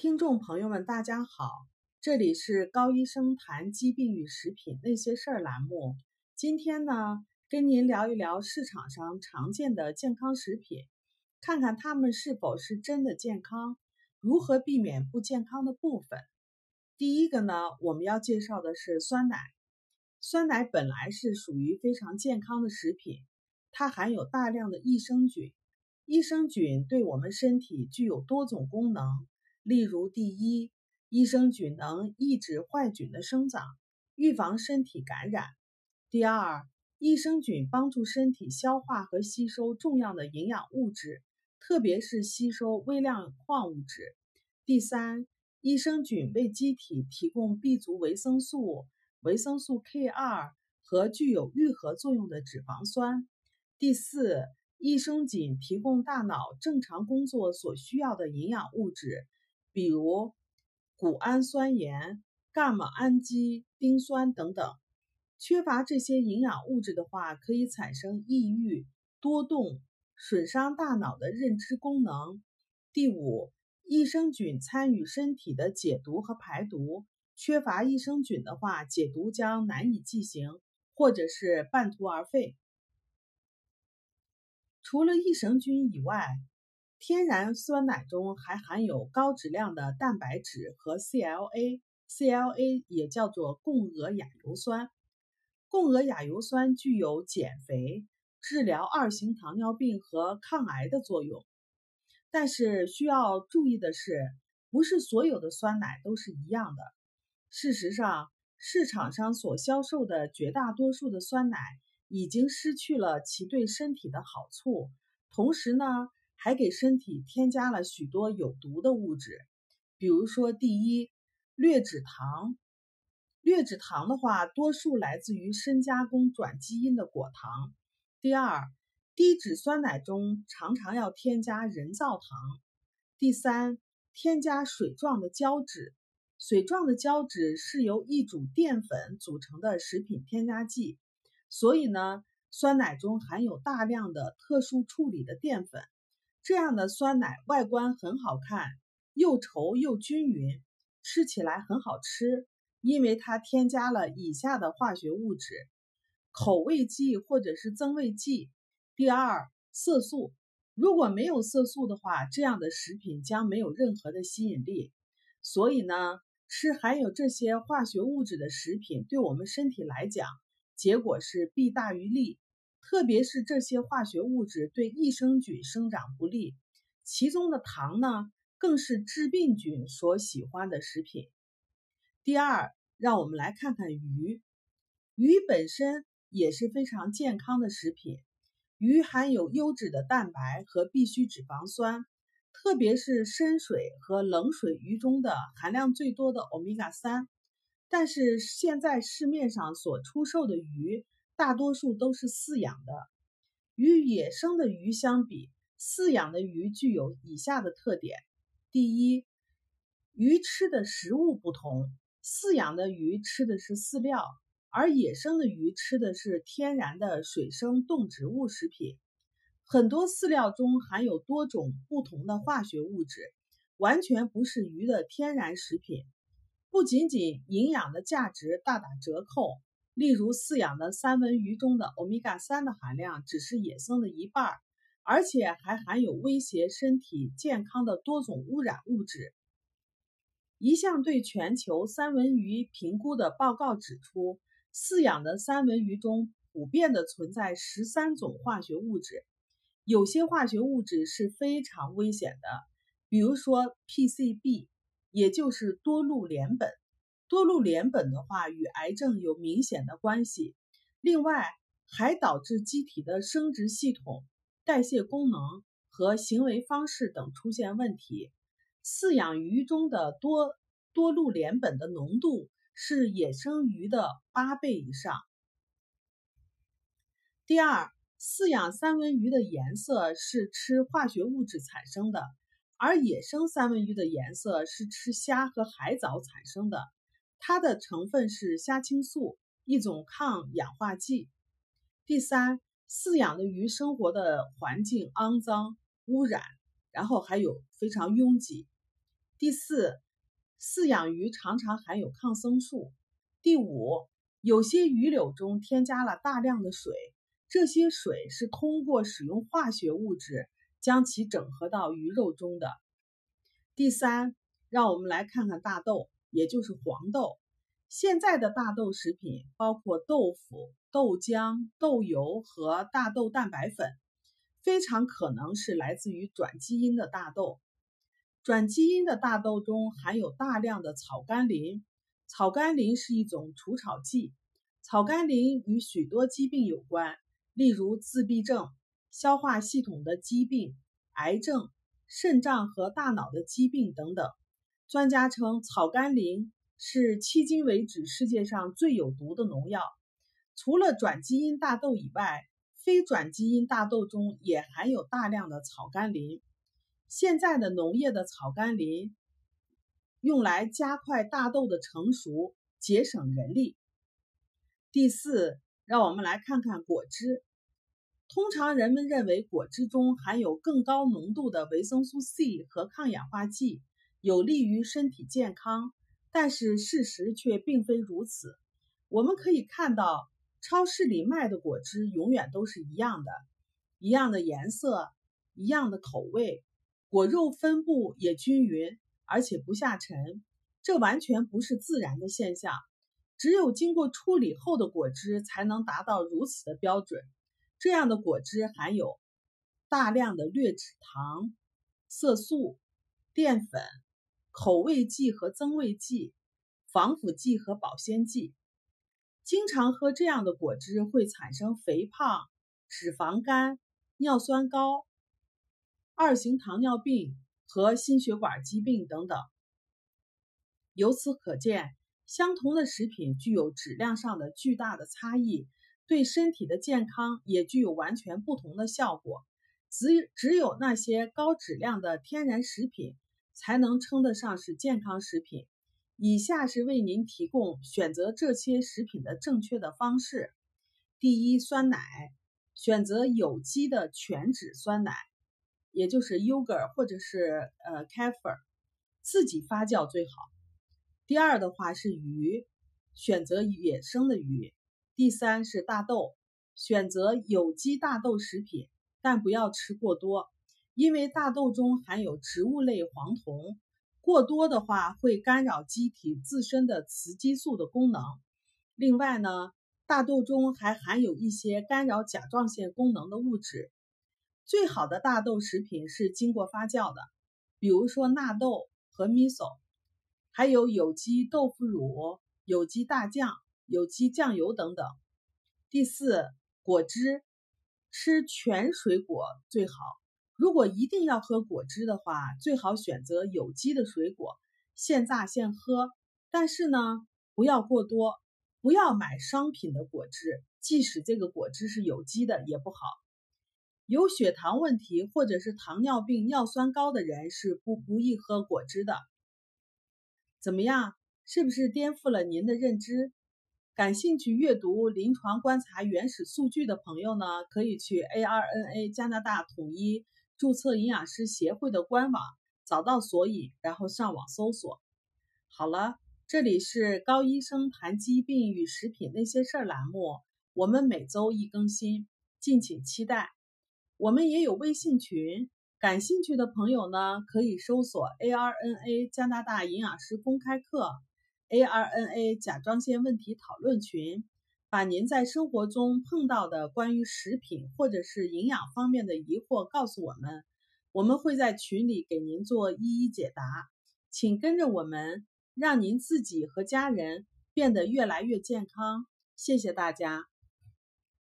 听众朋友们，大家好，这里是高医生谈疾病与食品那些事儿栏目。今天呢，跟您聊一聊市场上常见的健康食品，看看它们是否是真的健康，如何避免不健康的部分。第一个呢，我们要介绍的是酸奶。酸奶本来是属于非常健康的食品，它含有大量的益生菌。益生菌对我们身体具有多种功能。例如，第一，益生菌能抑制坏菌的生长，预防身体感染；第二，益生菌帮助身体消化和吸收重要的营养物质，特别是吸收微量矿物质；第三，益生菌为机体提供 B 族维生素、维生素 K2 和具有愈合作用的脂肪酸；第四，益生菌提供大脑正常工作所需要的营养物质。比如谷氨酸盐、伽马氨基丁酸等等，缺乏这些营养物质的话，可以产生抑郁、多动，损伤大脑的认知功能。第五，益生菌参与身体的解毒和排毒，缺乏益生菌的话，解毒将难以进行，或者是半途而废。除了益生菌以外，天然酸奶中还含有高质量的蛋白质和 CLA，CLA 也叫做共轭亚油酸。共轭亚油酸具有减肥、治疗二型糖尿病和抗癌的作用。但是需要注意的是，不是所有的酸奶都是一样的。事实上，市场上所销售的绝大多数的酸奶已经失去了其对身体的好处，同时呢。还给身体添加了许多有毒的物质，比如说，第一，劣质糖。劣质糖的话，多数来自于深加工转基因的果糖。第二，低脂酸奶中常常要添加人造糖。第三，添加水状的胶质。水状的胶质是由一组淀粉组成的食品添加剂，所以呢，酸奶中含有大量的特殊处理的淀粉。这样的酸奶外观很好看，又稠又均匀，吃起来很好吃，因为它添加了以下的化学物质：口味剂或者是增味剂。第二，色素。如果没有色素的话，这样的食品将没有任何的吸引力。所以呢，吃含有这些化学物质的食品，对我们身体来讲，结果是弊大于利。特别是这些化学物质对益生菌生长不利，其中的糖呢，更是致病菌所喜欢的食品。第二，让我们来看看鱼。鱼本身也是非常健康的食品。鱼含有优质的蛋白和必需脂肪酸，特别是深水和冷水鱼中的含量最多的欧米伽三。但是现在市面上所出售的鱼。大多数都是饲养的，与野生的鱼相比，饲养的鱼具有以下的特点：第一，鱼吃的食物不同，饲养的鱼吃的是饲料，而野生的鱼吃的是天然的水生动植物食品。很多饲料中含有多种不同的化学物质，完全不是鱼的天然食品。不仅仅营养的价值大打折扣。例如，饲养的三文鱼中的欧米伽三的含量只是野生的一半，而且还含有威胁身体健康的多种污染物质。一项对全球三文鱼评估的报告指出，饲养的三文鱼中普遍的存在十三种化学物质，有些化学物质是非常危险的，比如说 PCB，也就是多氯联苯。多氯联苯的话，与癌症有明显的关系。另外，还导致机体的生殖系统、代谢功能和行为方式等出现问题。饲养鱼中的多多氯联苯的浓度是野生鱼的八倍以上。第二，饲养三文鱼的颜色是吃化学物质产生的，而野生三文鱼的颜色是吃虾和海藻产生的。它的成分是虾青素，一种抗氧化剂。第三，饲养的鱼生活的环境肮脏、污染，然后还有非常拥挤。第四，饲养鱼常常含有抗生素。第五，有些鱼柳中添加了大量的水，这些水是通过使用化学物质将其整合到鱼肉中的。第三，让我们来看看大豆，也就是黄豆。现在的大豆食品包括豆腐、豆浆、豆油和大豆蛋白粉，非常可能是来自于转基因的大豆。转基因的大豆中含有大量的草甘膦。草甘膦是一种除草剂，草甘膦与许多疾病有关，例如自闭症、消化系统的疾病、癌症、肾脏和大脑的疾病等等。专家称，草甘膦是迄今为止世界上最有毒的农药。除了转基因大豆以外，非转基因大豆中也含有大量的草甘膦。现在的农业的草甘膦。用来加快大豆的成熟，节省人力。第四，让我们来看看果汁。通常人们认为果汁中含有更高浓度的维生素 C 和抗氧化剂，有利于身体健康。但是事实却并非如此。我们可以看到，超市里卖的果汁永远都是一样的，一样的颜色，一样的口味，果肉分布也均匀。而且不下沉，这完全不是自然的现象。只有经过处理后的果汁才能达到如此的标准。这样的果汁含有大量的劣脂糖、色素、淀粉、口味剂和增味剂、防腐剂和保鲜剂。经常喝这样的果汁会产生肥胖、脂肪肝、尿酸高、二型糖尿病。和心血管疾病等等。由此可见，相同的食品具有质量上的巨大的差异，对身体的健康也具有完全不同的效果。只只有那些高质量的天然食品才能称得上是健康食品。以下是为您提供选择这些食品的正确的方式：第一，酸奶，选择有机的全脂酸奶。也就是 yogurt 或者是呃 kefir，自己发酵最好。第二的话是鱼，选择野生的鱼。第三是大豆，选择有机大豆食品，但不要吃过多，因为大豆中含有植物类黄酮，过多的话会干扰机体自身的雌激素的功能。另外呢，大豆中还含有一些干扰甲状腺功能的物质。最好的大豆食品是经过发酵的，比如说纳豆和 miso，还有有机豆腐乳、有机大酱、有机酱油等等。第四，果汁，吃全水果最好。如果一定要喝果汁的话，最好选择有机的水果，现榨现喝。但是呢，不要过多，不要买商品的果汁，即使这个果汁是有机的也不好。有血糖问题或者是糖尿病、尿酸高的人是不不宜喝果汁的。怎么样？是不是颠覆了您的认知？感兴趣阅读临床观察原始数据的朋友呢，可以去 ARNA 加拿大统一注册营养师协会的官网找到索引，然后上网搜索。好了，这里是高医生谈疾病与食品那些事儿栏目，我们每周一更新，敬请期待。我们也有微信群，感兴趣的朋友呢，可以搜索 ARNA 加拿大营养师公开课，ARNA 甲状腺问题讨论群，把您在生活中碰到的关于食品或者是营养方面的疑惑告诉我们，我们会在群里给您做一一解答。请跟着我们，让您自己和家人变得越来越健康。谢谢大家。